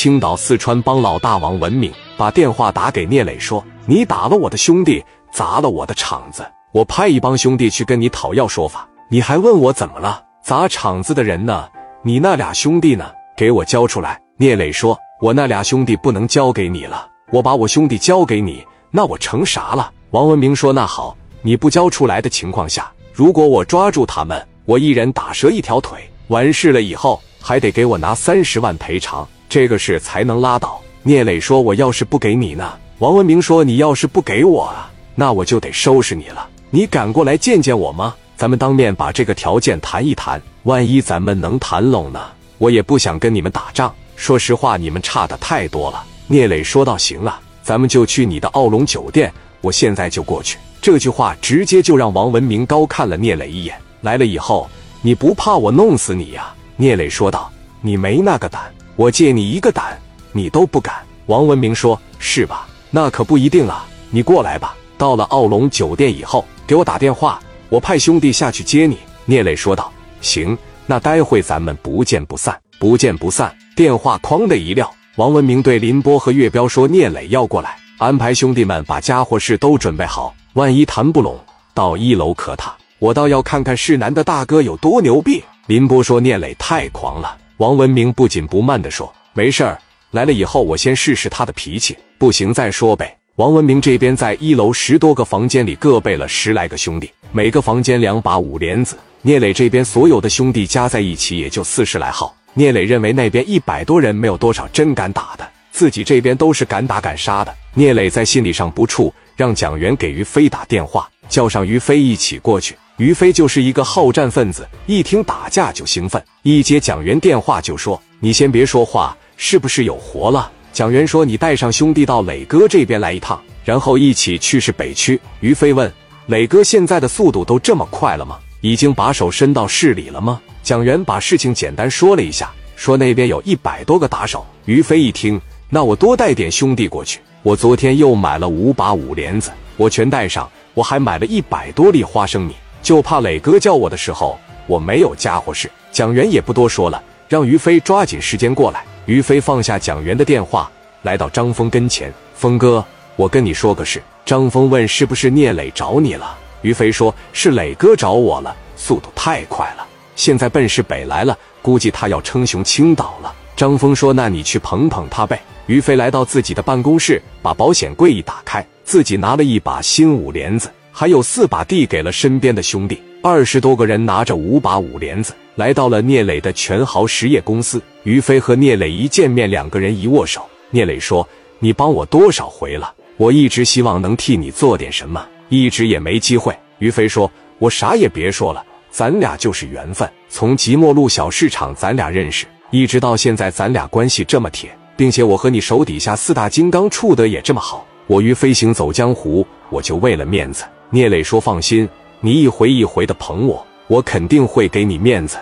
青岛、四川帮老大王文明把电话打给聂磊，说：“你打了我的兄弟，砸了我的场子，我派一帮兄弟去跟你讨要说法。你还问我怎么了？砸场子的人呢？你那俩兄弟呢？给我交出来！”聂磊说：“我那俩兄弟不能交给你了，我把我兄弟交给你，那我成啥了？”王文明说：“那好，你不交出来的情况下，如果我抓住他们，我一人打折一条腿，完事了以后还得给我拿三十万赔偿。”这个事才能拉倒。聂磊说：“我要是不给你呢？”王文明说：“你要是不给我啊，那我就得收拾你了。你敢过来见见我吗？咱们当面把这个条件谈一谈。万一咱们能谈拢呢？我也不想跟你们打仗。说实话，你们差的太多了。”聂磊说道：“行了，咱们就去你的奥龙酒店，我现在就过去。”这句话直接就让王文明高看了聂磊一眼。来了以后，你不怕我弄死你呀？聂磊说道：“你没那个胆。”我借你一个胆，你都不敢。王文明说：“是吧？那可不一定啊。你过来吧。到了奥龙酒店以后，给我打电话，我派兄弟下去接你。”聂磊说道：“行，那待会咱们不见不散，不见不散。”电话哐的一撂，王文明对林波和岳彪说：“聂磊要过来，安排兄弟们把家伙事都准备好。万一谈不拢，到一楼可塔，我倒要看看世南的大哥有多牛逼。”林波说：“聂磊太狂了。”王文明不紧不慢地说：“没事儿，来了以后我先试试他的脾气，不行再说呗。”王文明这边在一楼十多个房间里各备了十来个兄弟，每个房间两把五连子。聂磊这边所有的兄弟加在一起也就四十来号。聂磊认为那边一百多人没有多少真敢打的，自己这边都是敢打敢杀的。聂磊在心理上不怵，让蒋元给于飞打电话，叫上于飞一起过去。于飞就是一个好战分子，一听打架就兴奋，一接蒋元电话就说：“你先别说话，是不是有活了？”蒋元说：“你带上兄弟到磊哥这边来一趟，然后一起去市北区。”于飞问：“磊哥现在的速度都这么快了吗？已经把手伸到市里了吗？”蒋元把事情简单说了一下，说那边有一百多个打手。于飞一听，那我多带点兄弟过去。我昨天又买了五把五连子，我全带上，我还买了一百多粒花生米。就怕磊哥叫我的时候，我没有家伙事。蒋元也不多说了，让于飞抓紧时间过来。于飞放下蒋元的电话，来到张峰跟前：“峰哥，我跟你说个事。”张峰问：“是不是聂磊找你了？”于飞说：“是磊哥找我了，速度太快了，现在奔市北来了，估计他要称雄青岛了。”张峰说：“那你去捧捧他呗。”于飞来到自己的办公室，把保险柜一打开，自己拿了一把新五连子。还有四把递给了身边的兄弟，二十多个人拿着五把五连子来到了聂磊的全豪实业公司。于飞和聂磊一见面，两个人一握手。聂磊说：“你帮我多少回了？我一直希望能替你做点什么，一直也没机会。”于飞说：“我啥也别说了，咱俩就是缘分。从即墨路小市场咱俩认识，一直到现在，咱俩关系这么铁，并且我和你手底下四大金刚处得也这么好。我于飞行走江湖，我就为了面子。”聂磊说：“放心，你一回一回的捧我，我肯定会给你面子。”